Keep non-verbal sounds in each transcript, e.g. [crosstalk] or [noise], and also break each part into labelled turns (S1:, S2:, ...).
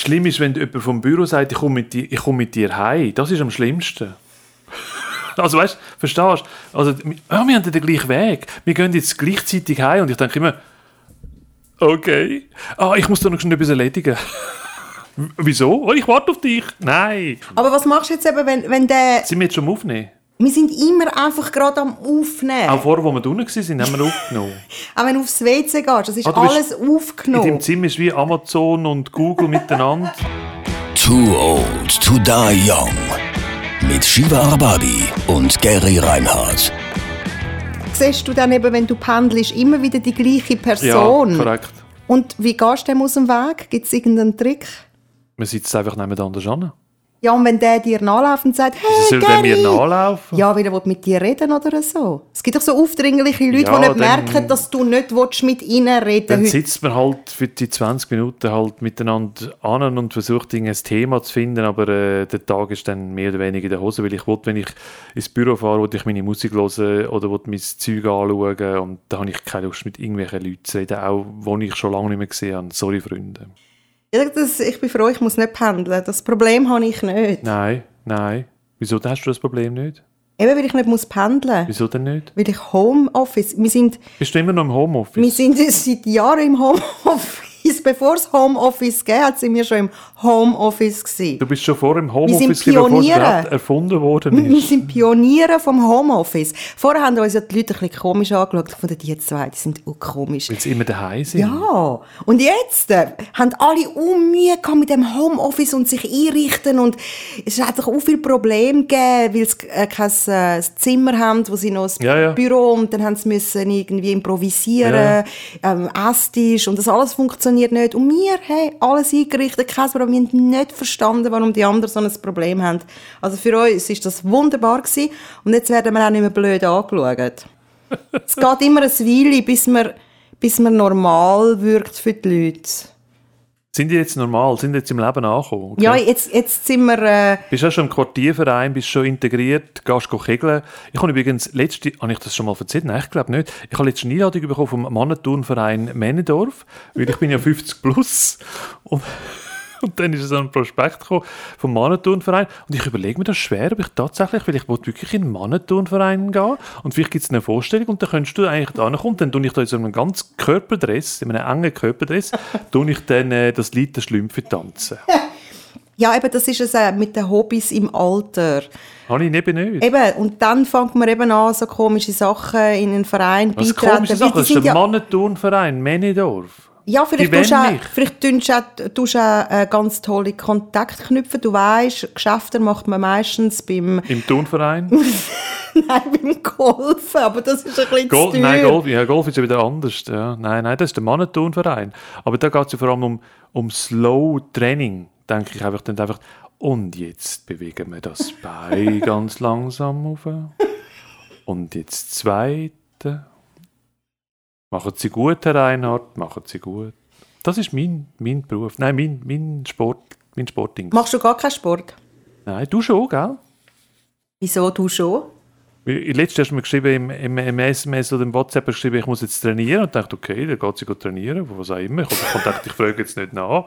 S1: Schlimm ist, wenn jemand vom Büro sagt, ich komme mit dir, ich komme mit dir heim. Das ist am schlimmsten. [laughs] Also weißt, verstehst du? Also, ja, wir haben den gleichen Weg. Wir gehen jetzt gleichzeitig heim und ich denke immer, okay, ah, ich muss da noch schnell etwas erledigen. [laughs] Wieso? Oh, ich warte auf dich. Nein.
S2: Aber was machst du jetzt eben, wenn, wenn der...
S1: Sind wir jetzt schon am Aufnehmen?
S2: Wir sind immer einfach gerade am Aufnehmen.
S1: Auch vorher, wo wir unten waren, haben wir aufgenommen. [laughs]
S2: Auch wenn du aufs WC gehst, das ist
S1: Ah,
S2: alles
S1: In
S2: aufgenommen.
S1: deinem Zimmer ist wie Amazon und Google miteinander. [laughs]
S3: Too Old to Die Young. Mit Shiva Arbabi und Gary Reinhardt.
S2: Siehst du dann eben, wenn du pendelst, immer wieder die gleiche
S1: Ja,
S2: Person.
S1: korrekt.
S2: Und wie gehst du dem aus dem Weg? Gibt es irgendeinen Trick?
S1: Man sitzt einfach nebeneinander an.
S2: Ja, und wenn der dir nachläuft und sagt, hey,
S1: soll der mir nachlaufen?
S2: Ja, weil er will mit dir reden oder so. Es gibt doch so aufdringliche Leute,
S1: Ja,
S2: die nicht
S1: dann-
S2: merken, dass du nicht willst mit ihnen reden
S1: Dann
S2: willst.
S1: sitzt man halt für die 20 Minuten halt miteinander an und versucht ein Thema zu finden, aber äh, der Tag ist dann mehr oder weniger in der Hose, weil ich will, wenn ich ins Büro fahre, will ich meine Musik hören oder will mein Zeug anschauen und da habe ich keine Lust mit irgendwelchen Leuten zu reden, auch die ich schon lange nicht mehr gesehen habe. Sorry, Freunde.
S2: Ja, das, ich bin froh, ich muss nicht pendeln. Das Problem habe ich nicht.
S1: Nein, nein. Wieso hast du das Problem nicht?
S2: Eben, weil ich nicht muss pendeln muss.
S1: Wieso denn nicht?
S2: Weil ich Homeoffice... Wir sind,
S1: Bist du immer noch im Homeoffice?
S2: wir sind seit Jahren im Homeoffice. Bevor es Homeoffice gegeben hat, sind wir schon im Homeoffice gewesen.
S1: Du bist schon vor im Homeoffice, bevor es erfunden worden
S2: Wir
S1: ist.
S2: sind Pioniere vom Homeoffice. Vorher haben uns ja die Leute ein bisschen komisch angeschaut. Fand, die zwei, die sind auch komisch.
S1: Weil sie immer daheim sind.
S2: Ja, und jetzt äh, haben alle Mühe mit dem Homeoffice und sich einrichten und es hat doch auch viele Probleme gegeben, weil sie äh, kein äh, Zimmer haben, wo sie noch ein
S1: Ja, ja.
S2: Büro und dann haben sie müssen irgendwie improvisieren,
S1: Ja.
S2: ähm, Esstisch und das alles funktioniert nicht. Und wir haben alles eingerichtet, kein Problem. Wir haben nicht verstanden, warum die anderen so ein Problem haben. Also für uns ist das wunderbar gewesen und jetzt werden wir auch nicht mehr blöd angeschaut. [laughs] Es geht immer ein Weile, bis man, bis man normal wirkt für die Leute.
S1: Sind die jetzt normal? Sind die jetzt im Leben angekommen? Okay.
S2: Ja, jetzt, jetzt sind wir... Äh,
S1: Bist du auch schon im Quartierverein, bist schon integriert, gehst kegeln. Ich habe übrigens letzte, habe ich das schon mal erzählt? Nein, ich glaube nicht. Ich habe letzte eine Einladung bekommen vom Mannenturnverein Männendorf, weil ich bin ja 50 plus. Und, und dann ist so ein Prospekt gekommen vom Mannenturnverein und ich überlege mir das schwer, ob ich tatsächlich, weil ich wirklich in einen Mannenturnverein gehen und vielleicht gibt es eine Vorstellung und dann könntest du eigentlich da kommen, dann tue ich da in so einem ganz Körperdress, in einem engen Körperdress, [laughs] tue ich dann äh, das Lied der Schlümpfe tanzen. [laughs]
S2: ja, eben, das ist es äh, mit den Hobbys im Alter.
S1: Habe ich eben nicht.
S2: Eben, und dann fängt man eben an, so komische Sachen in einen Verein
S1: Was
S2: beitreten.
S1: komische
S2: weil
S1: Sache,
S2: die
S1: das ist der
S2: ja,
S1: Mannenturnverein Männedorf.
S2: Ja, vielleicht tust auch, vielleicht tust auch, tust auch äh, ganz tolle Kontakte knüpfen. Du weißt, Geschäfte macht man meistens beim,
S1: Im Turnverein. [laughs]
S2: nein, beim Golfen, aber das ist ein bisschen teuer.
S1: nein, Golf, ja, Golf ist ja wieder anders. Ja. Nein, nein, das ist der Mannenturnverein. Aber da geht es ja vor allem um, um Slow Training, denke ich einfach. Dann einfach. Und jetzt bewegen wir das Bein [laughs] ganz langsam auf. Und jetzt zweite. Machen Sie gut, Herr Reinhardt, machen Sie gut. Das ist mein, mein Beruf. Nein, mein, mein Sport, mein Sportding.
S2: Machst du gar keinen Sport?
S1: Nein, du schon, gell?
S2: Wieso du schon?
S1: Weil Letztes hast du mir geschrieben, im, im, im SMS oder im WhatsApp geschrieben, ich muss jetzt trainieren. Und dachte, okay, dann geht sie gut trainieren, was auch immer. Ich habe gedacht, ich frage jetzt nicht nach.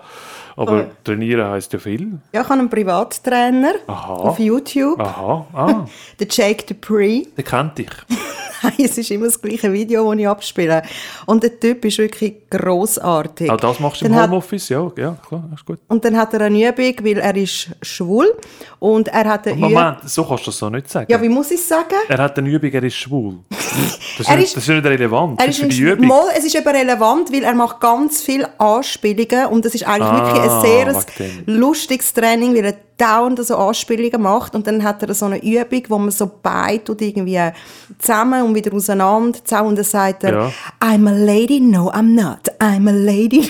S1: Aber
S2: Oh.
S1: trainieren heisst ja viel.
S2: Ja, ich habe einen Privattrainer
S1: Aha.
S2: auf YouTube,
S1: Aha, ah, [laughs]
S2: den Jake Dupree.
S1: den kannte ich. [laughs]
S2: Nein, es ist immer das gleiche Video, das ich abspiele. Und der Typ ist wirklich grossartig.
S1: Auch das machst du im
S2: Dann hat-
S1: Homeoffice? Ja, ja, klar, ist gut.
S2: Und dann hat er eine Übung, weil er ist schwul und er hat eine Übung...
S1: Moment, so kannst du das so nicht sagen.
S2: Ja, wie muss ich es sagen? [laughs]
S1: er hat eine Übung, er ist schwul. [laughs] Das ist,
S2: Er ist-
S1: das ist nicht relevant
S2: Er
S1: für
S2: ist
S1: die
S2: ein
S1: Übung.
S2: Mal, es ist eben relevant, weil er macht ganz viele Anspielungen und das ist eigentlich
S1: Ah,
S2: wirklich ein sehr lustiges Training, weil er dauernd so Anspielungen macht und dann hat er so eine Übung, wo man so beide tut irgendwie zusammen und wieder auseinander zusammen und dann sagt er
S1: Ja.
S2: I'm a lady, no I'm not, I'm a lady.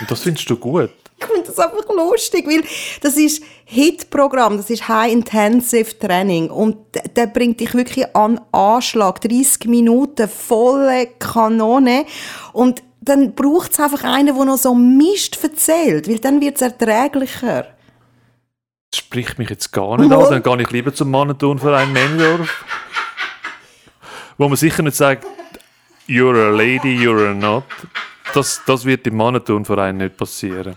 S1: Und das findest du gut.
S2: Ich finde das einfach lustig, weil das ist Hit-Programm, das ist High-Intensive Training und der bringt dich wirklich an Anschlag, 30 Minuten, volle Kanone und dann braucht es einfach einen, der noch so Mist erzählt, weil dann wird es erträglicher.
S1: Das spricht mich jetzt gar nicht an. Dann gehe ich lieber zum Mannenturnverein Männendorf. wo man sicher nicht sagt, you're a lady, you're a not. Das, das wird im Mannenturnverein nicht passieren.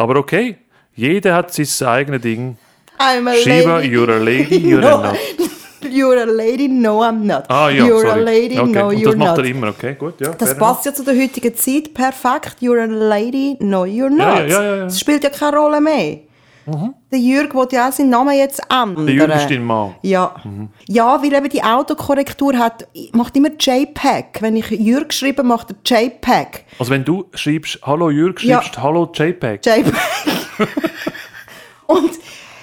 S1: Aber okay, Jeder hat sein eigenes Ding.
S2: I'm a
S1: Shiva,
S2: lady.
S1: you're a [laughs] lady, you're
S2: no,
S1: not. [laughs]
S2: You're a lady, no I'm not.
S1: Ah ja,
S2: you're
S1: sorry.
S2: a lady,
S1: okay.
S2: no you're
S1: das macht
S2: not.
S1: er immer, okay, gut, ja.
S2: Das passt ja zu der heutigen Zeit perfekt. You're a lady, no you're not.
S1: ja, ja, ja, ja.
S2: Das spielt ja keine Rolle mehr. Der Jürg will ja auch seinen Namen jetzt ändern.
S1: Der Jürgen ist dein Mann.
S2: Ja. ja, weil eben die Autokorrektur hat, macht immer JPEG. Wenn ich Jürg geschrieben macht er JPEG.
S1: Also wenn du schreibst, hallo Jürg,
S2: Ja.
S1: schreibst hallo JPEG.
S2: JPEG. [laughs] und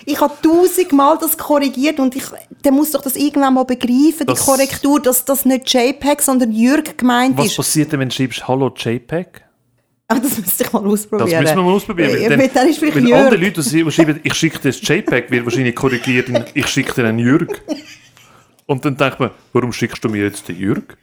S2: ich habe tausendmal das korrigiert und ich, der muss doch das irgendwann mal begreifen,
S1: Das-
S2: die Korrektur, dass das nicht JPEG, sondern Jürg gemeint
S1: Was
S2: ist.
S1: passiert denn, wenn du schreibst hallo JPEG?
S2: Ah, das müsste ich mal ausprobieren.
S1: Das müssen wir mal ausprobieren.
S2: Ja,
S1: weil
S2: weil dann ist vielleicht Jürg.
S1: andere Leute, die schreiben, ich schicke dir das JPEG, wird wahrscheinlich korrigiert in ich schicke dir einen Jürg. Und dann denkt man, warum schickst du mir jetzt den Jürg?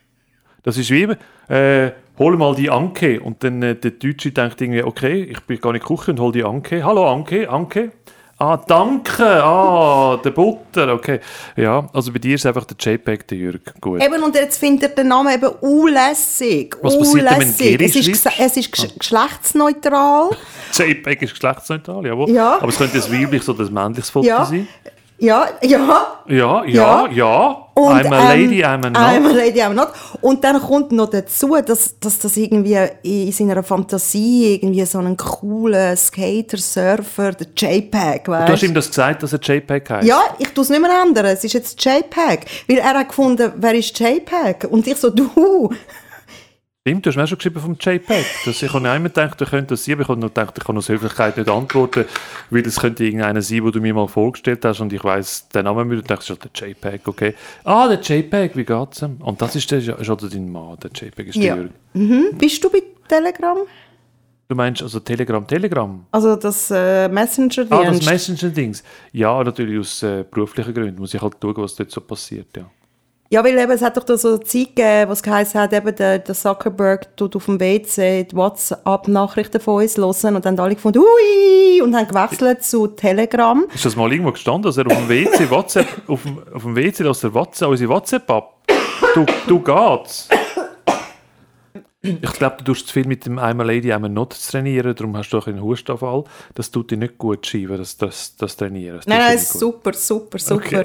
S1: Das ist wie immer, äh, hol mal die Anke. Und dann äh, der Deutsche denkt irgendwie, okay, ich bin gar nicht Küche und hol die Anke. Hallo Anke, Anke. Ah, danke. Ah, der Butter, okay. Ja, also bei dir ist einfach der JPEG der Jürg. Gut.
S2: Eben, und jetzt findet er den Namen eben unlässig.
S1: Was passiert denn, wenn. Geri
S2: es ist, es ist gesch- geschlechtsneutral. [laughs]
S1: JPEG ist geschlechtsneutral, jawohl.
S2: Ja.
S1: Aber es könnte ein weibliches oder ein männliches Foto
S2: Ja.
S1: sein.
S2: Ja, ja.
S1: Ja, ja,
S2: Ja.
S1: ja.
S2: Und,
S1: I'm a
S2: ähm,
S1: lady, I'm a not.
S2: I'm a lady, I'm not. Und dann kommt noch dazu, dass, dass das irgendwie in seiner Fantasie irgendwie so einen coolen Skater, Surfer, der JPEG,
S1: Du hast
S2: weißt
S1: ihm das gesagt, dass er JPEG heißt?
S2: Ja, ich tue es nicht mehr ändern. Es ist jetzt JPEG. Weil er hat gefunden, wer ist JPEG? Und ich so, du.
S1: Stimmt, du hast mir auch schon geschrieben vom JPEG. Dass ich habe einmal gedacht, du könntest das sein, aber ich habe noch gedacht, ich kann aus Höflichkeit nicht antworten, weil es könnte irgendeiner sein, den du mir mal vorgestellt hast und ich weiss den Namen nicht. Und dachte, ist der JPEG, okay. Ah, der JPEG, wie geht's ihm? Und das ist, der, ist also dein Mann, der JPEG ist
S2: Ja.
S1: der Jürg.
S2: Mhm. Bist du bei Telegram?
S1: Du meinst also Telegram, Telegram?
S2: Also das äh, Messenger-Dienst?
S1: Ah, das Messenger-Dings. Ja, natürlich aus äh, beruflichen Gründen muss ich halt schauen, was dort so passiert, ja.
S2: Ja, weil eben, es hat doch da so eine Zeit gegeben, was geheißen hat, eben der, der Zuckerberg tut auf dem WC die WhatsApp-Nachrichten von uns hören und dann alle gefunden, ui, und haben gewechselt zu Telegram.
S1: Ist das mal irgendwo gestanden, dass er auf dem WC WhatsApp, auf dem, auf dem WC, dass er WhatsApp, unsere WhatsApp ab? Du, du geht's. Ich glaube, du tust zu viel mit dem I'm a Lady, I'm a Not zu trainieren, darum hast du auch einen Hustanfall. Das tut dir nicht gut, Schreiben, das, das, das Trainieren. Das
S2: Nein, nein, super, super, super.
S1: Okay.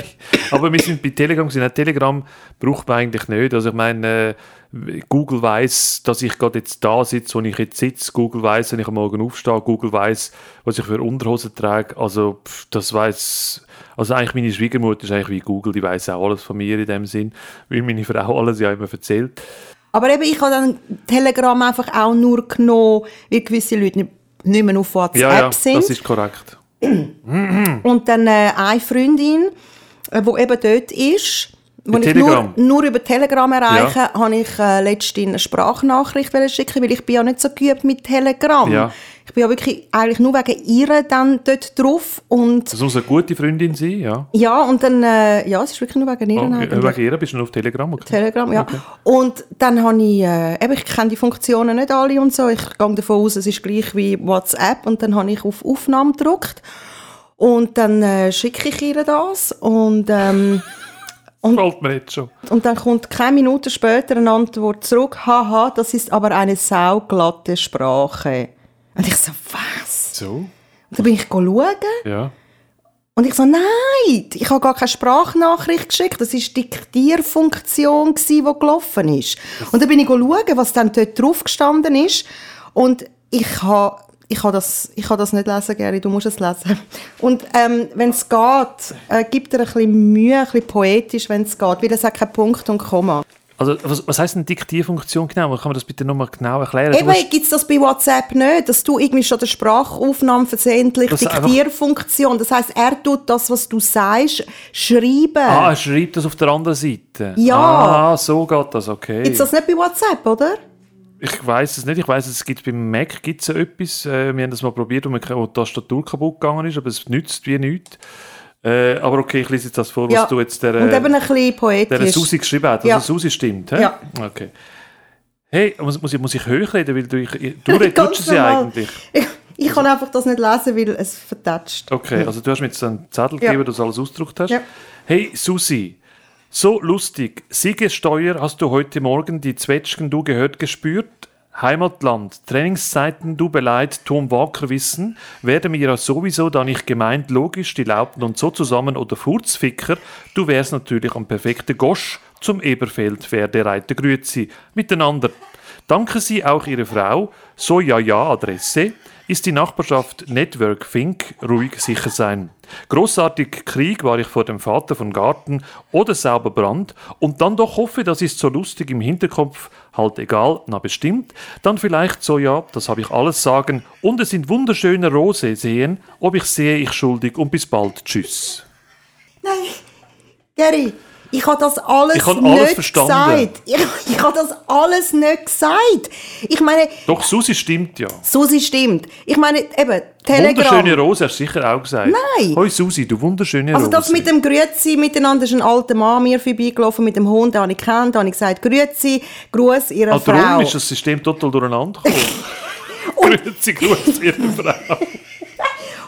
S1: Aber wir sind bei Telegram. Nein, Telegram braucht man eigentlich nicht. Also ich meine, äh, Google weiß, dass ich gerade jetzt da sitze, wo ich jetzt sitze. Google weiß, wenn ich am Morgen aufstehe. Google weiß, was ich für Unterhosen trage. Also das weiß. Also eigentlich meine Schwiegermutter ist eigentlich wie Google, die weiß auch alles von mir in dem Sinn, weil meine Frau alles ja immer erzählt.
S2: Aber eben, ich habe dann Telegram einfach auch nur genommen, weil gewisse Leute nicht, mehr auf WhatsApp
S1: Ja, ja,
S2: sind.
S1: das ist korrekt.
S2: Und dann äh, eine Freundin, äh, die eben dort ist,
S1: Bei
S2: ich nur, nur über Telegram erreiche, habe ich äh, letztens eine Sprachnachricht schicken, weil ich bin ja nicht so geübt mit Telegram.
S1: Ja.
S2: Ich bin ja wirklich eigentlich nur wegen ihr dann dort drauf und
S1: Das muss eine gute Freundin sein, ja.
S2: ja, und dann, äh, ja, es ist wirklich nur wegen ihr
S1: Okay.
S2: eigentlich.
S1: Wegen ihr bist du noch auf Telegram. Okay.
S2: Telegram, ja. Und dann habe ich, äh, eben, ich kenne die Funktionen nicht alle und so. Ich gehe davon aus, es ist gleich wie WhatsApp. Und dann habe ich auf Aufnahme gedrückt. Und dann äh, schicke ich ihr das. Und, ähm,
S1: Gefällt mir jetzt schon.
S2: und dann kommt keine Minute später eine Antwort zurück. Haha, das ist aber eine sauglatte Sprache. Und ich so, was?
S1: So,
S2: Und dann bin ich schauen.
S1: ja.
S2: Und ich so, nein, ich habe gar keine Sprachnachricht geschickt. Das war die Diktierfunktion, die gelaufen ist. Und dann bin ich schauen, was dann dort drauf gestanden ist. Und ich habe ich habe das, ich habe das nicht lesen, Gary, du musst es lesen. Und ähm, wenn es geht, äh, gibt er ein bisschen Mühe, ein bisschen poetisch, wenn es geht, weil es hat keinen Punkt und Komma.
S1: Also, was, was heisst denn Diktierfunktion genau? Kann man das bitte nochmal genau erklären?
S2: Eben
S1: hast-
S2: gibt es das bei WhatsApp nicht, dass du irgendwie schon der Sprachaufnahme versehentlich
S1: Das ist einfach-
S2: Diktierfunktion. Das heißt, er tut das, was du sagst, schreiben.
S1: Ah, er schreibt das auf der anderen Seite.
S2: Ja.
S1: Ah, so geht das, okay.
S2: Gibt es das nicht bei WhatsApp, oder?
S1: Ich weiß es nicht. Ich weiß, es gibt beim Mac gibt's so etwas. Äh, wir haben das mal probiert, wo, die Tastatur kaputt gegangen ist, aber es nützt wie nichts. Äh, aber okay, ich lese jetzt das vor, was
S2: Ja.
S1: du jetzt der,
S2: Und eben ein bisschen
S1: der. Susi geschrieben hast.
S2: Ja.
S1: Also Susi stimmt, hä?
S2: Ja.
S1: Okay. Hey, muss, muss, ich, muss ich höher reden, weil du, ich, du [laughs] redest ja
S2: normal.
S1: eigentlich.
S2: Ich, ich kann einfach das nicht lesen, weil es vertatscht.
S1: Okay, also du hast mir jetzt einen Zettel
S2: Ja.
S1: gegeben, dass du alles ausgedruckt hast.
S2: Ja.
S1: Hey Susi, so lustig. Siegesteuer hast du heute Morgen die Zwetschgen du gehört gespürt? Heimatland, Trainingszeiten, du beleid, Tom Walker wissen, werden mir ja sowieso da nicht gemeint, logisch, die lauten und so zusammen oder Furzficker, du wärst natürlich am perfekten Gosch zum Eberfeld, Pferdereiter, Grüezi, miteinander. Danke Sie auch Ihre Frau, so ja ja Adresse, ist die Nachbarschaft Network Fink ruhig sicher sein. Großartig Krieg war ich vor dem Vater von Garten oder sauber Brand und dann doch hoffe, das ist so lustig im Hinterkopf, halt egal, na bestimmt, dann vielleicht so ja, das habe ich alles sagen und es sind wunderschöne Rose sehen, ob ich sehe ich schuldig und bis bald, tschüss.
S2: Nein, Gary, ich habe das alles
S1: Ich habe
S2: nicht
S1: alles verstanden.
S2: gesagt. [laughs] Ich, ich habe das alles nicht gesagt. Ich meine,
S1: Doch, Susi stimmt ja.
S2: Susi stimmt. Ich meine, eben, Telegram.
S1: Wunderschöne Rose hast du sicher auch gesagt.
S2: Nein.
S1: Hoi Susi, du wunderschöne
S2: Also
S1: Rose.
S2: das mit dem Grüezi miteinander ist ein alter Mann mir vorbeigelaufen mit dem Hund, den ich kennt, da habe ich gesagt, Grüezi, Gruß ihrer
S1: Ah,
S2: Frau.
S1: darum ist das System total durcheinander gekommen. [laughs] [laughs] Grüezi, Grüezi, ihre Frau.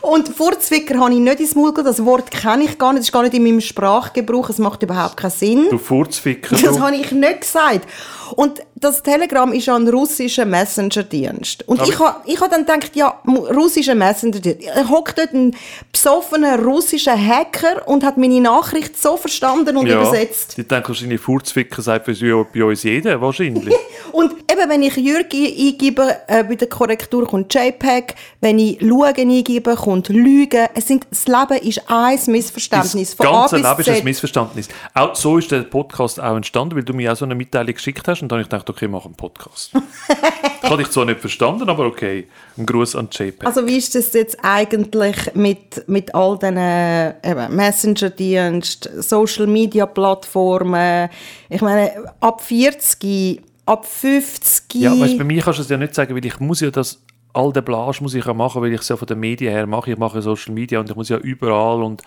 S2: Und Furzwicker habe ich nicht ins Maul genommen, das Wort kenne ich gar nicht, das ist gar nicht in meinem Sprachgebrauch, es macht überhaupt keinen Sinn.
S1: Du Furzficker.
S2: Das habe ich nicht gesagt. Und das Telegram ist ja ein russischer Messenger-Dienst. Und
S1: Aber-
S2: ich habe ich ha dann gedacht, ja, russischer Messenger-Dienst. Er hockt dort ein besoffener russischer Hacker und hat meine Nachricht so verstanden und übersetzt.
S1: Die denken wahrscheinlich, Furzficker sagt für bei uns jeder, wahrscheinlich. [laughs]
S2: Und eben, wenn ich Jürg ein- eingebe, äh, bei der Korrektur kommt JPEG, wenn ich Schauen eingebe, kommt Lügen. Es sind, das Leben ist ein Missverständnis.
S1: Das ganze Leben ist ein. Missverständnis. Auch so ist der Podcast auch entstanden, weil du mir auch so eine Mitteilung geschickt hast und dann habe ich gedacht, okay, mach einen Podcast. [laughs] das habe ich zwar nicht verstanden, aber okay. Ein Gruß an JPEG.
S2: Also wie ist das jetzt eigentlich mit, mit all diesen Messenger-Diensten, Social-Media-Plattformen? Ich meine, ab 40, ab 50...
S1: Ja, weißt, bei mir kannst du es ja nicht sagen, weil ich muss ja das, all den Blage muss ich ja machen, weil ich es ja von den Medien her mache. Ich mache Social Media und ich muss ja überall und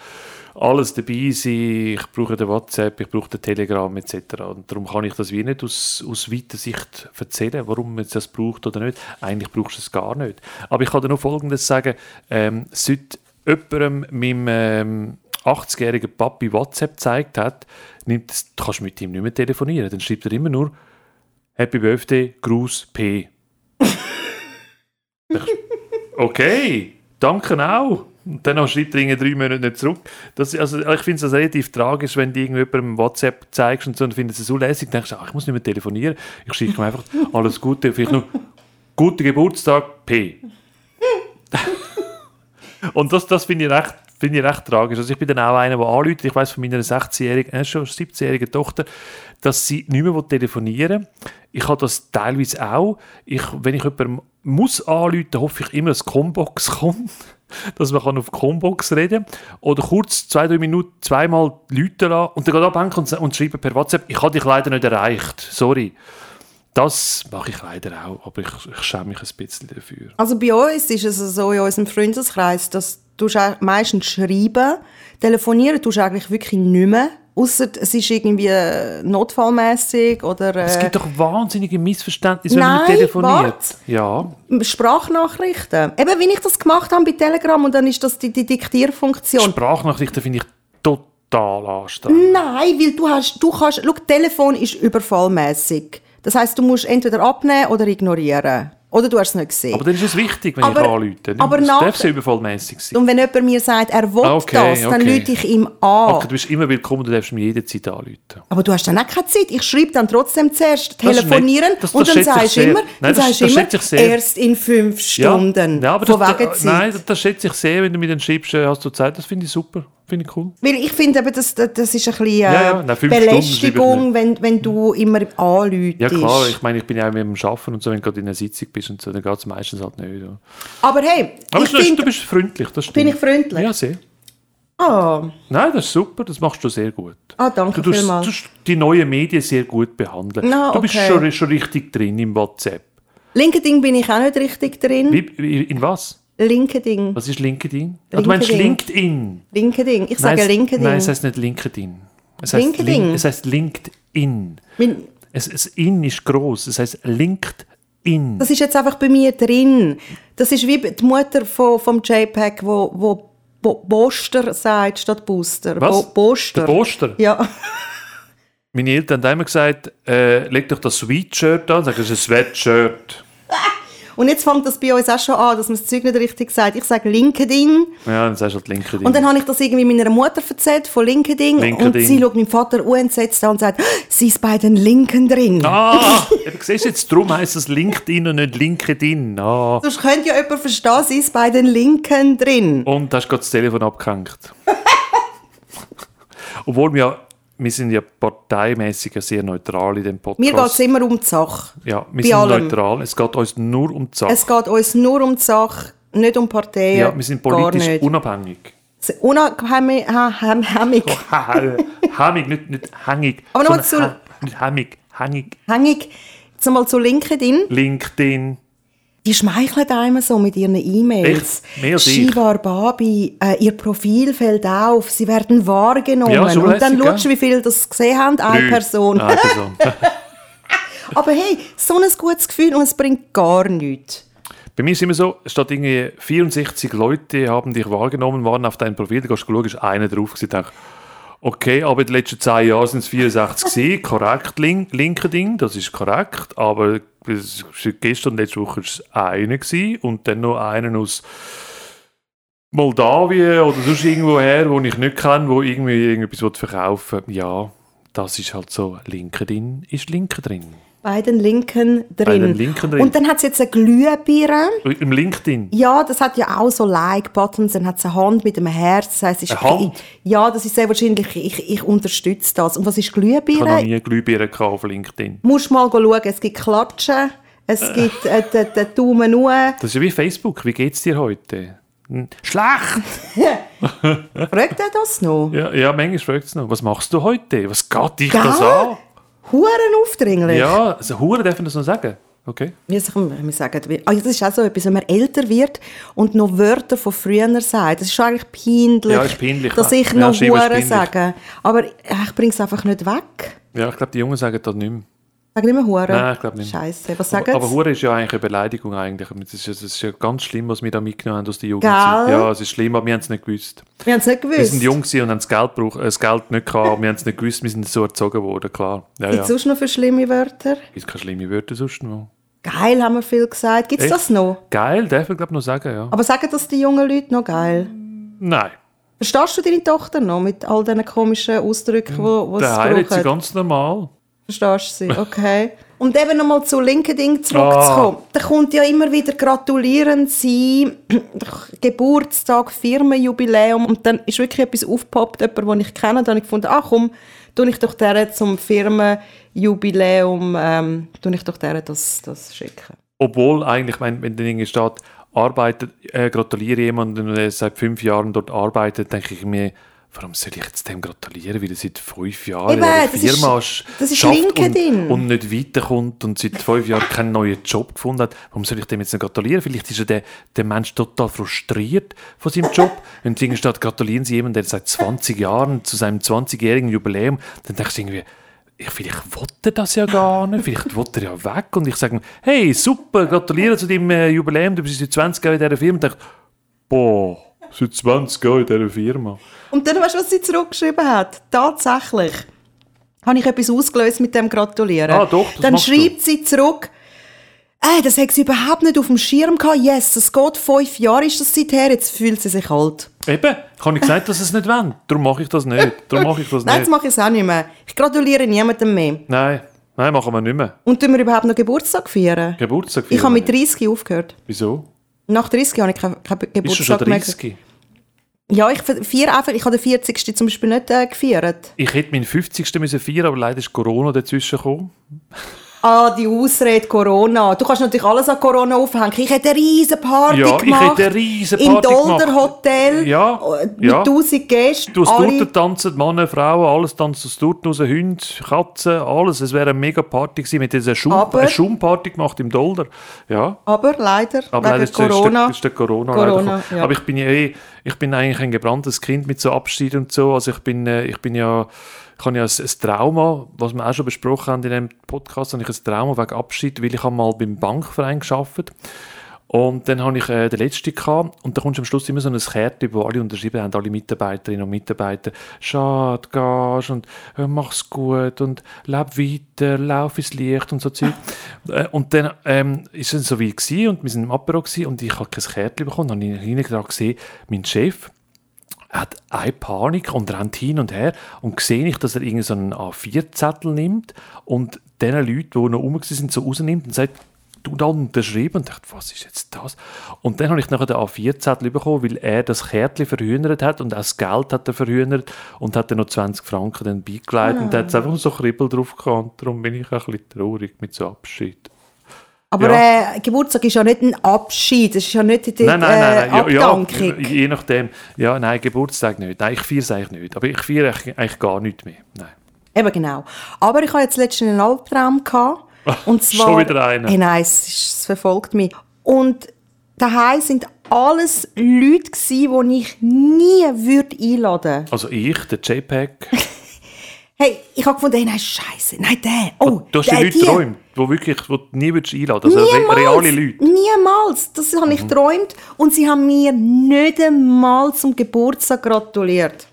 S1: alles dabei sein. Ich brauche den WhatsApp, ich brauche den Telegram etc. Und darum kann ich das wie nicht aus, aus weiter Sicht erzählen, warum man das braucht oder nicht. Eigentlich brauchst du es gar nicht. Aber ich kann dir noch Folgendes sagen. Ähm, seit jemandem meinem ähm, 80-jährigen Papi WhatsApp gezeigt hat, nimmt, kannst du mit ihm nicht mehr telefonieren. Dann schreibt er immer nur Happy Birthday, Gruß P. Okay, danke auch. Und dann schreibt er irgendwie drei Monate nicht zurück. Das, also, ich finde es also relativ tragisch, wenn du irgendjemandem WhatsApp zeigst und so und findest es so lässig, denkst du, ach, ich muss nicht mehr telefonieren. Ich schreibe ihm einfach alles Gute, vielleicht nur guten Geburtstag P. [laughs] und das, das finde ich recht ich recht tragisch. Also ich bin dann auch einer, der anruft. Ich weiß von meiner 16-jährigen, äh, schon 17-jährigen Tochter, dass sie nicht mehr telefonieren will. Ich habe das teilweise auch. Ich, wenn ich jemandem muss anrufen, hoffe ich immer, dass Combox [laughs] kommt. Dass man kann auf Combox reden Oder kurz zwei, drei Minuten zweimal Leute lassen und dann geht abhängen und, und schreiben per WhatsApp, ich habe dich leider nicht erreicht. Sorry. Das mache ich leider auch, aber ich, ich schäme mich ein bisschen dafür.
S2: Also bei uns ist es so in unserem Freundeskreis, dass du meistens schreiben, telefonieren tust du eigentlich wirklich nicht mehr. Ausser es ist irgendwie notfallmäßig oder
S1: Es
S2: äh,
S1: gibt doch wahnsinnige Missverständnisse, wenn man
S2: Nein,
S1: telefoniert.
S2: warte.
S1: Ja,
S2: Sprachnachrichten. Eben, wie ich das gemacht habe bei Telegram und dann ist das die, die Diktierfunktion.
S1: Sprachnachrichten finde ich total anstrengend.
S2: Nein, weil du hast, du kannst, schau, Telefon ist überfallmäßig. Das heißt, du musst entweder abnehmen oder ignorieren. Oder du hast es nicht gesehen.
S1: Aber dann ist es wichtig, wenn
S2: Aber-
S1: ich anrufe.
S2: aber
S1: es darf ja überfallmäßig sein.
S2: und wenn jemand mir sagt, er will
S1: Ah, okay,
S2: das, dann
S1: okay.
S2: lüte ich ihm an.
S1: Okay, du bist immer willkommen, du darfst mir jederzeit anrufen.
S2: Aber du hast dann auch keine Zeit. Ich schreibe dann trotzdem zuerst
S1: Das
S2: telefonieren
S1: nett. Das-
S2: und
S1: das
S2: dann sagst du immer,
S1: Nein, das- das
S2: immer
S1: ich sehr.
S2: erst in fünf Stunden.
S1: Ja, aber
S2: von
S1: das, das,
S2: Zeit.
S1: nein, das, das schätze ich sehr, wenn du mir dann schreibst, äh, hast du Zeit, das finde ich super, finde ich cool.
S2: Weil ich finde, eben, das, das das ist ein bisschen äh,
S1: Ja, ja, nein,
S2: Belästigung, wenn, wenn du immer anläutest.
S1: Ja klar, ich meine, ich bin ja auch mit dem Arbeiten und so, wenn du gerade in einer Sitzung bist und so, dann geht es meistens halt nicht. Ja.
S2: Aber hey,
S1: Aber
S2: ich
S1: du, du bist freundlich, das stimmt.
S2: Bin ich freundlich?
S1: Ja, sehr.
S2: Ah,
S1: Nein, das ist super, das machst du sehr gut.
S2: ah, danke
S1: Du
S2: vielmals.
S1: du tust die neuen Medien sehr gut behandeln.
S2: Na,
S1: Du bist
S2: okay.
S1: schon, schon richtig drin im WhatsApp.
S2: LinkedIn bin ich auch nicht richtig drin.
S1: Wie- in was?
S2: LinkedIn.
S1: Was ist LinkedIn? Ah, du meinst
S2: LinkedIn.
S1: LinkedIn?
S2: LinkedIn. Ich sage
S1: nein, es-
S2: LinkedIn.
S1: Nein, es heißt nicht LinkedIn. Es heißt
S2: LinkedIn?
S1: Link, es heißt LinkedIn.
S2: Mein-
S1: Es, es In ist groß. Es heißt LinkedIn.
S2: Das ist jetzt einfach bei mir drin. Das ist wie die Mutter von, vom JPEG, wo, wo Bo Boster sagt statt Booster.
S1: Was?
S2: Bo Boster.
S1: Der Poster.
S2: Ja.
S1: Meine Eltern haben immer gesagt, äh, leg doch das Sweatshirt an. Sagen sie, ein Sweatshirt.
S2: Und jetzt fängt das bei uns auch schon an, dass man das Zeug nicht richtig sagt. Ich sage LinkedIn.
S1: Ja, dann sagst du halt LinkedIn.
S2: Und dann habe ich das irgendwie meiner Mutter erzählt von LinkedIn.
S1: LinkedIn.
S2: Und sie schaut meinem Vater unentsetzt an und sagt, sie ist bei den Linken drin.
S1: Ah, eben, siehst du jetzt, darum heisst es LinkedIn und nicht LinkedIn. Ah.
S2: Sonst könnte ja jemand verstehen, sie ist bei den Linken drin.
S1: Und hast du gerade das Telefon abgehängt. [laughs] Obwohl wir, wir sind ja parteimäßig sehr neutral in dem Podcast.
S2: Mir geht es immer um die Sache.
S1: Ja, wir
S2: bei
S1: sind
S2: allem.
S1: neutral. Es geht uns nur um die Sache.
S2: Es geht uns nur um die Sache, nicht um Parteien.
S1: ja, wir sind politisch unabhängig.
S2: Unabhängig. Hängig. [laughs]
S1: Hängig, nicht, nicht hängig.
S2: Aber nochmal zu-
S1: hä- Nicht hängig, hängig.
S2: Jetzt mal zu LinkedIn.
S1: LinkedIn.
S2: Die schmeicheln einem so mit ihren E-Mails.
S1: Echt? Mehr als ich.
S2: Shiva Babi, äh, ihr Profil fällt auf, sie werden wahrgenommen.
S1: Ja, so
S2: und dann schaust du, wie viele das gesehen haben. Eine
S1: Drei.
S2: Person.
S1: Eine Person. [laughs] [laughs]
S2: Aber hey, so ein gutes Gefühl und es bringt gar nichts.
S1: Bei mir ist immer so, statt irgendwie 64 Leute haben dich wahrgenommen, waren auf deinem Profil, da gehst du schauen, ist einer drauf gewesen, dachte, okay, aber in den letzten 10 Jahren sind es 64 gewesen, korrekt, Link, LinkedIn, das ist korrekt, aber gestern letzte Woche war es gewesen und dann noch einen aus Moldawien oder sonst irgendwo her, wo ich nicht kenne, wo irgendwie irgendetwas verkaufen will. Ja, das ist halt so, LinkedIn ist Linken drin.
S2: Bei den Linken drin.
S1: Bei den Linken drin.
S2: Und dann hat es jetzt eine Glühbirne.
S1: Im LinkedIn.
S2: Ja, das hat ja auch so Like-Buttons, dann hat es eine Hand mit einem Herz. Das heisst, es ist
S1: Eine Hand?
S2: Ja, das ist sehr wahrscheinlich, ich, ich unterstütze das. Und was ist
S1: Ich habe noch
S2: Glühbirne?
S1: nie Glühbirnen gehabt auf LinkedIn.
S2: Musst mal schauen, es gibt Klatschen, es gibt äh, den, den Daumen nur.
S1: Das ist ja wie Facebook. Wie geht's dir heute? Hm, Schlecht! [laughs]
S2: Fragt er das noch?
S1: Ja, ja manchmal fragt es noch. Was machst du heute? Was geht dich
S2: Gell?
S1: das an?
S2: Huren aufdringlich.
S1: Ja, also Hure dürfen das noch sagen. Okay.
S2: Wir sagen, ah, das ist auch so etwas, wenn man älter wird und noch Wörter von früher sagt. Das ist schon eigentlich peinlich,
S1: Ja, ist peinlich,
S2: dass ich
S1: Ja,
S2: noch Huren sage. Aber ich bringe es einfach nicht weg.
S1: Ja, ich glaube, die Jungen sagen das nicht mehr.
S2: Sag nicht mehr Huren.
S1: Nein, ich glaube nicht.
S2: Scheiße. Was
S1: Aber,
S2: sagen
S1: aber
S2: sie?
S1: Hure ist ja eigentlich eine Beleidigung eigentlich. Das ist, ja- ist ja ganz schlimm, was wir da mitgenommen haben aus der Jugend.
S2: Gell?
S1: Ja, es ist schlimm, aber wir haben es nicht gewusst.
S2: Wir haben es nicht gewusst.
S1: Wir sind jung und haben das Geld, gebraucht, äh, das Geld nicht gehabt, aber wir haben es nicht gewusst, wir sind so erzogen worden, klar. Ja,
S2: Gibt
S1: ja.
S2: es sonst noch für schlimme Wörter?
S1: Es gibt keine schlimmen Wörter sonst noch.
S2: Geil haben wir viel gesagt. Gibt es das noch?
S1: Geil, darf ich glaube noch sagen, ja.
S2: Aber sagen das die jungen Leute noch geil?
S1: Nein.
S2: Verstehst du deine Tochter noch mit all diesen komischen Ausdrücken, wo sie
S1: Der heilt sie ganz normal.
S2: Verstehst du sie? Okay. [laughs] Und eben nochmal zu LinkedIn zurückzukommen. Da kommt ja immer wieder gratulieren sie, [clears throat] Geburtstag, Firmenjubiläum und dann ist wirklich etwas aufgepoppt, jemand, den ich kenne, dann habe ich gefunden, ach komm, tue ich doch der zum Firmenjubiläum, ähm, tue ich doch der das, das schicken.
S1: Obwohl eigentlich, wenn, wenn dann irgendwie steht, arbeitet, äh, gratuliere jemandem, der seit fünf Jahren dort arbeitet, denke ich mir, warum soll ich jetzt dem gratulieren, weil er seit fünf Jahren
S2: Eben, das
S1: Firma
S2: ist- das ist
S1: schafft und, und nicht weiterkommt und seit fünf Jahren keinen neuen Job gefunden hat. Warum soll ich dem jetzt nicht gratulieren? Vielleicht ist ja der, der Mensch total frustriert von seinem Job. Wenn irgendwie steht, gratulieren Sie jemandem, der seit 20 Jahren zu seinem 20-jährigen Jubiläum, dann denkst du irgendwie, ich, vielleicht will er das ja gar nicht, vielleicht will er ja weg. Und ich sage ihm, hey, super, gratuliere zu deinem äh, Jubiläum, du bist seit 20 Jahren in dieser Firma. Und ich denke, boah, seit 20 Jahren in dieser Firma.
S2: Und dann weißt du, was sie zurückgeschrieben hat? Tatsächlich habe ich etwas ausgelöst mit dem Gratulieren.
S1: Ah, doch, das
S2: Dann
S1: machst du.
S2: schreibt sie zurück, Ey, das hat sie überhaupt nicht auf dem Schirm gehabt. Yes, es geht fünf Jahre ist das seither, jetzt fühlt sie sich alt.
S1: Eben, ich habe nicht gesagt, dass sie es nicht wollen. Darum mache ich das nicht. Darum mache ich das
S2: Nein, jetzt
S1: nicht.
S2: mache ich es auch nicht mehr. Ich gratuliere niemandem mehr.
S1: Nein, nein, machen wir nicht mehr.
S2: Und tun wir überhaupt noch Geburtstag feiern?
S1: Geburtstag
S2: Ich
S1: feiern
S2: habe
S1: wir
S2: mit 30 aufgehört.
S1: Wieso?
S2: Nach 30 habe ich keinen kein
S1: Bist du
S2: Geburtstag
S1: schon
S2: mehr.
S1: 30?
S2: Ja, ich feiere einfach. Ich habe den 40. zum Beispiel nicht äh, gefeiert.
S1: Ich hätte meinen 50. müssen feiern, aber leider ist Corona dazwischen gekommen.
S2: Ah, die Ausrede Corona. Du kannst natürlich alles an Corona aufhängen. Ich hätte eine riesen Party
S1: Ja, ich
S2: gemacht.
S1: hätte eine riesen
S2: Im
S1: Party
S2: Dolder
S1: gemacht.
S2: Hotel.
S1: Ja,
S2: Mit
S1: ja.
S2: 1000 Gästen.
S1: Du hast
S2: alle-
S1: dort tanzen, Männer, Frauen, alles tanzt aus dort raus, Hunde, Katzen, alles. Es wäre eine mega Party gewesen. Mit dieser Schum
S2: Aber-
S1: eine Schumparty gemacht im Dolder. Ja.
S2: Aber leider,
S1: Aber leider ist
S2: Corona.
S1: Der, ist der Corona,
S2: Corona, ja.
S1: Aber ich bin ja eh, ich bin eigentlich ein gebranntes Kind mit so Abschied und so. Also ich bin, äh, ich bin ja, ich habe ja ein, ein Trauma, was wir auch schon besprochen haben in dem Podcast, habe ich ein Trauma wegen Abschied, weil ich mal beim Bankverein geschafft Und dann habe ich äh, den letzten gehabt und da kommst du am Schluss immer so ein Kärtchen, wo alle unterschrieben haben, alle Mitarbeiterinnen und Mitarbeiter. Schade, gehst und äh, mach's gut und leb weiter, lauf ins Licht und so Zeug. äh, und dann ähm, ist es so wie gewesen, und wir sind im Apero und ich habe kein Kärtchen bekommen. Dann habe ich hinten gesehen, mein Chef, hat eine Panik und rennt hin und her und sehe ich, dass er irgendwie so einen A4-Zettel nimmt und den Leuten, die noch rum sind, so rausnimmt und sagt, du da unterschrieben und dachte, was ist jetzt das? Und dann habe ich nachher den A4-Zettel bekommen, weil er das Kärtchen verhühnert hat und auch das Geld hat er verhühnert und hat dann noch 20 Franken dann beigelegt und da hat es einfach so Kribbel drauf gehabt. Darum bin ich ein bisschen traurig mit so Abschied.
S2: Aber
S1: Ja.
S2: äh, Geburtstag ist ja nicht ein Abschied, es ist ja nicht die
S1: Nein, nein, nein,
S2: äh,
S1: nein. Ja,
S2: Abdankung.
S1: ja, je nachdem. Ja, nein, Geburtstag nicht. Nein, ich feiere es eigentlich nicht. Aber ich feiere eigentlich, gar nichts mehr. Nein.
S2: Eben genau. Aber ich hatte jetzt letztens einen Albtraum. Gehabt, [laughs] und
S1: schon
S2: zwar,
S1: wieder einen?
S2: Hey, nein, es, ist, es verfolgt mich. Und daheim sind alles Leute gewesen, die ich nie würde einladen
S1: Also ich, der JPEG. [laughs]
S2: Hey, ich habe gefunden, hey, nein, scheiße, nein, der. Oh,
S1: du hast
S2: der,
S1: die Leute geträumt, die wirklich wo du nie würdest einladen Also re
S2: Niemals,
S1: reale Leute. Mhm.
S2: Niemals. Das habe ich geträumt. Und sie haben mir nicht einmal zum Geburtstag gratuliert.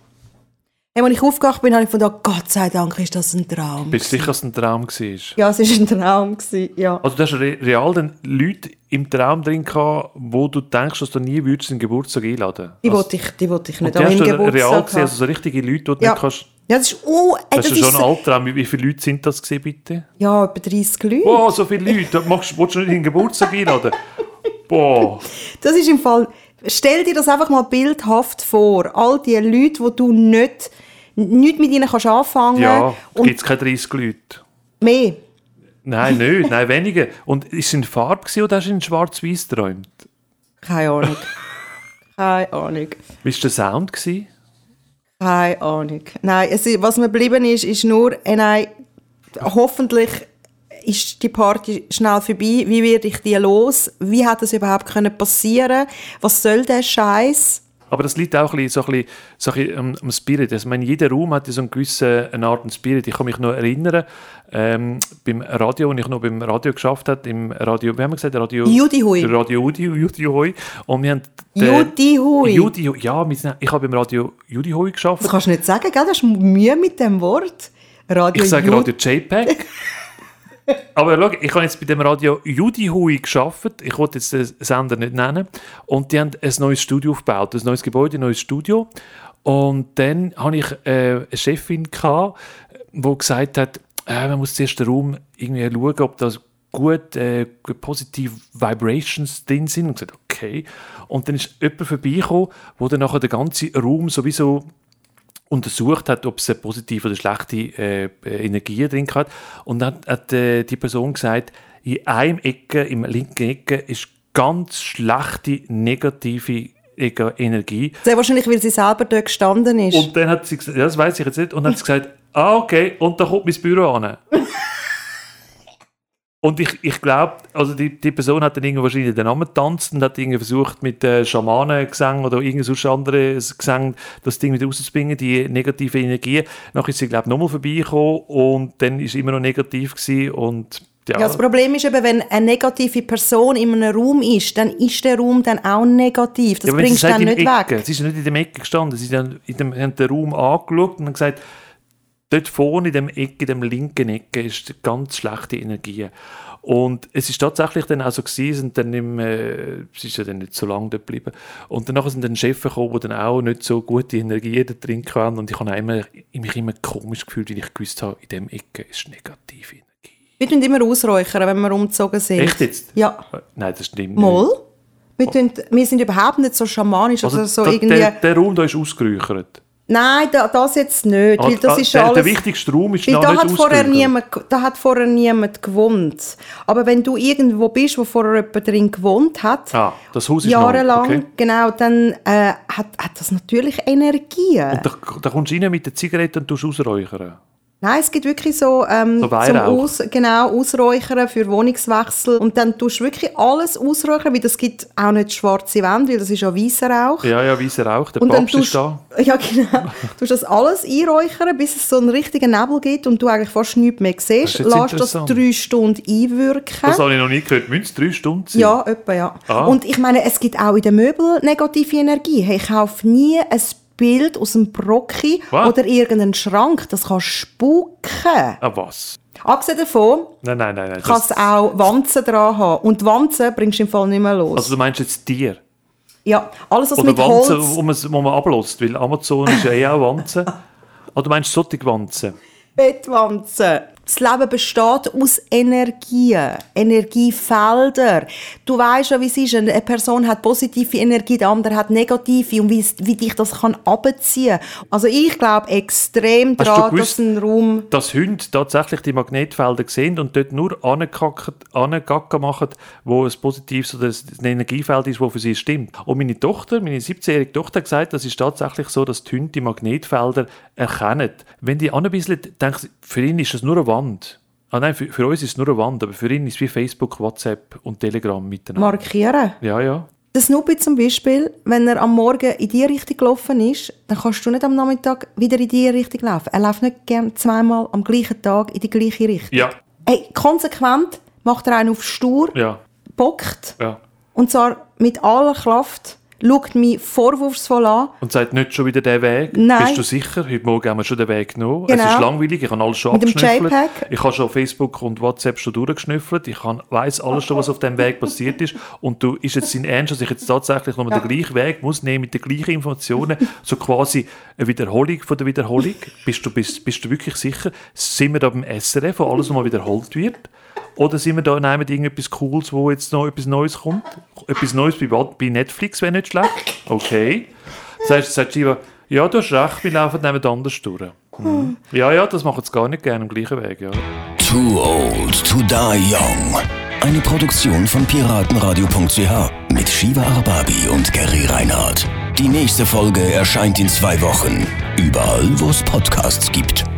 S2: Hey, als ich aufgewacht bin, habe ich gedacht, oh, Gott sei Dank ist das ein Traum.
S1: Bist du sicher, dass es ein Traum war?
S2: Ja, es war ein Traum. Gewesen, ja.
S1: Also du hast re real dann Leute im Traum drin gehabt, wo du denkst, dass du nie würdest einen Geburtstag einladen
S2: Die
S1: also,
S2: wollte ich, die wollte ich nicht an meinem
S1: du real
S2: Geburtstag
S1: gesehen, also so richtige Leute, die du
S2: Ja.
S1: nicht kannst...
S2: Ja, das ist, oh, ey,
S1: Das
S2: das
S1: ist schon ein Albtraum. Wie viele Leute sind das gewesen, bitte?
S2: ja, etwa 30 Leute.
S1: Wow, so viele Leute. Machst, willst du nicht in den Geburtstag einladen? Boah.
S2: Das ist im Fall, stell dir das einfach mal bildhaft vor. All die Leute, die du nicht, nicht mit ihnen kannst anfangen
S1: Ja,
S2: und
S1: gibt es keine 30 Leute.
S2: mehr.
S1: Nein, nicht. Nein, weniger. Und ist es in Farbe oder hast du in schwarz-weiß geträumt?
S2: Keine Ahnung. [laughs] Keine Ahnung.
S1: Wie war der Sound? Gewesen?
S2: Keine Ahnung. Nein, es, was mir geblieben ist, ist nur, äh, nein, hoffentlich ist die Party schnell vorbei. Wie werde ich die los? Wie hat das überhaupt können passieren? Was soll der Scheiß?
S1: Aber das liegt auch ein bisschen, so ein bisschen, so ein bisschen am, am Spirit. Also, ich meine, jeder Raum hat so einen gewissen eine Art von Spirit. Ich kann mich noch erinnern, ähm, beim Radio, als ich noch beim Radio geschafft habe, im Radio, wie haben wir gesagt, Radio...
S2: Judi Hui.
S1: Radio Judi, Judi Hui. Und wir haben... den-
S2: Judi Hui.
S1: Judi Hui, ja, ich habe beim Radio Judi Hui geschafft.
S2: Das kannst du nicht sagen, gell? Du hast Mühe mit dem Wort. Radio
S1: Ich sage
S2: Jud-
S1: Radio JPEG. [laughs] Aber schau, ich habe jetzt bei dem Radio Judi Hui geschafft. Ich wollte jetzt den Sender nicht nennen. Und die haben ein neues Studio aufgebaut, ein neues Gebäude, ein neues Studio. Und dann hatte ich äh, eine Chefin, die gesagt hat, äh, man muss zuerst den Raum irgendwie schauen, ob da gut äh, positive Vibrations drin sind. Und gesagt, okay. Und dann ist jemand vorbeigekommen, wo dann nachher den ganzen Raum sowieso untersucht hat, ob es positive oder schlechte äh, äh, Energie drin hat. Und dann hat äh, die Person gesagt, in einem Ecke, im linken Ecke, ist ganz schlechte, negative Ege- Energie.
S2: Sehr wahrscheinlich, weil sie selber dort gestanden ist.
S1: Und dann hat sie gesagt, ja, das weiß ich jetzt nicht, und dann hat sie gesagt, ah, okay, und da kommt mein Büro an. [laughs] Und ich, ich glaube, also die, die Person hat dann irgendwie wahrscheinlich den Namen getanzt und hat irgendwie versucht, mit äh, Schamanengesang oder irgendein sonst anderes Gesang das Ding wieder rauszubringen, die negative Energie. Nachher ist sie, glaube ich, nochmal vorbeigekommen und dann ist immer noch negativ gewesen und ja,
S2: Ja, das Problem ist eben, wenn eine negative Person in einem Raum ist, dann ist der Raum dann auch negativ. Das
S1: Ja,
S2: bringst du dann nicht
S1: Ecke.
S2: weg.
S1: Sie ist nicht in der Ecke gestanden. Sie haben in dem, haben den Raum angeschaut und haben gesagt, dort vorne in dem Ecke, in dem linken Ecke, ist ganz schlechte Energie. Und es ist tatsächlich dann auch so gewesen, sind dann im, äh, es ist ja dann nicht so lange dort geblieben. Und danach sind dann Chefs gekommen, die dann auch nicht so gute Energie da drin hatten. Und ich habe immer, mich immer komisch gefühlt, weil ich gewusst habe, in dem Ecke ist negative Energie.
S2: Wir tun immer ausräuchern, wenn wir umgezogen sind.
S1: Echt jetzt?
S2: Ja.
S1: Nein, das stimmt
S2: Mal.
S1: nicht.
S2: Wir, tun, wir sind überhaupt nicht so schamanisch
S1: Also
S2: oder so
S1: da-
S2: irgendwie...
S1: der, der Raum da ist ausgeräuchert.
S2: Nein, da, das jetzt nicht, weil das
S1: Ah,
S2: ist
S1: der,
S2: alles...
S1: der wichtigste Raum ist
S2: Weil
S1: noch
S2: da
S1: nicht
S2: hat, vorher niemand, da hat vorher niemand gewohnt. Aber wenn du irgendwo bist, wo vorher jemand drin gewohnt hat,
S1: Ah, das Haus ist
S2: jahrelang,
S1: okay.
S2: genau, dann äh, hat, hat das natürlich Energie.
S1: Und da, da kommst du rein mit der Zigarette und tust ausräuchern.
S2: Nein, es gibt wirklich so, ähm,
S1: So
S2: zum. Aus, genau, Ausräuchern für Wohnungswechsel. Und dann tust du wirklich alles ausräuchern, weil das gibt auch nicht schwarze Wände, weil das ist ja weißer Rauch.
S1: Ja, ja, weißer Rauch, der
S2: Und dann
S1: Papst ist
S2: tust
S1: da.
S2: Ja, genau. Du tust das alles einräuchern, bis es so einen richtigen Nebel gibt und du eigentlich fast nichts mehr siehst.
S1: Ist
S2: Lass das drei Stunden einwirken.
S1: Das habe ich noch nie gehört. Müssen es drei Stunden sein?
S2: Ja, etwa, ja.
S1: Ah.
S2: Und ich meine, es gibt auch in den Möbeln negative Energie. Hey, ich kaufe nie ein Bild aus dem Brocki oder irgendeinen Schrank. Das kann spuken.
S1: Ah, was?
S2: Abgesehen davon
S1: Nein, nein, nein. nein
S2: kann
S1: das,
S2: es auch Wanzen dran haben. Und Wanzen bringst du im Fall nicht mehr los.
S1: also du meinst jetzt Tier?
S2: ja, alles was
S1: Oder
S2: mit
S1: Wanzen,
S2: Holz...
S1: wo man, wo man ablässt, weil Amazon ist ja eh auch Wanzen. [laughs] Oder du meinst solche Wanzen?
S2: Bettwanzen. Das Leben besteht aus Energien, Energiefelder. Du weißt ja, wie es ist. Eine Person hat positive Energie, der andere hat negative und wie, wie dich das kann abziehen. Also ich glaube extrem daran, dass ein Raum
S1: Dass Hunde tatsächlich die Magnetfelder sehen und dort nur angekacken machen, wo ein positives oder ein Energiefeld ist, das für sie stimmt. Und meine Tochter, meine 17-jährige Tochter hat gesagt, das ist tatsächlich so, dass die Hunde die Magnetfelder erkennen. Wenn die anbisseln, denken sie, für ihn ist das nur eine Wand. Ah nein, für, für uns ist es nur eine Wand, aber für ihn ist es wie Facebook, WhatsApp und Telegram miteinander.
S2: markieren.
S1: Ja, ja.
S2: Der Snoopy zum Beispiel, wenn er am Morgen in die Richtung gelaufen ist, dann kannst du nicht am Nachmittag wieder in die Richtung laufen. Er läuft nicht gern zweimal am gleichen Tag in die gleiche Richtung.
S1: Ja,
S2: Hey, konsequent macht er einen auf stur,
S1: ja,
S2: bockt
S1: ja.
S2: Und zwar mit aller Kraft, schaut mich vorwurfsvoll an.
S1: Und sagt nicht schon wieder den Weg?
S2: Nein.
S1: Bist du sicher? Heute Morgen haben wir schon den Weg genommen.
S2: Genau.
S1: Es ist langweilig, ich habe alles schon
S2: Mit
S1: abgeschnüffelt.
S2: JPEG.
S1: Ich habe schon Facebook und WhatsApp schon durchgeschnüffelt. Ich weiss alles schon, was auf dem Weg passiert ist. Und du ist jetzt in Ernst, dass ich jetzt tatsächlich nochmal den gleichen Weg muss nehmen mit den gleichen Informationen. [laughs] So quasi eine Wiederholung von der Wiederholung. Bist du, bist, bist du wirklich sicher? Sind wir da beim SRF, wo alles nochmal wiederholt wird? Oder sind wir da einem irgendetwas Cooles, wo jetzt noch etwas Neues kommt? Etwas Neues bei, bei Netflix wäre nicht schlecht. Okay. Das heißt, sagt Shiva, ja, du hast recht, wir laufen neben anders durch. Mhm. Ja, ja, das machen sie gar nicht gerne am gleichen Weg, ja.
S3: Too old to die young. Eine Produktion von piratenradio.ch mit Shiva Arbabi und Gary Reinhardt. Die nächste Folge erscheint in zwei Wochen. Überall, wo es Podcasts gibt.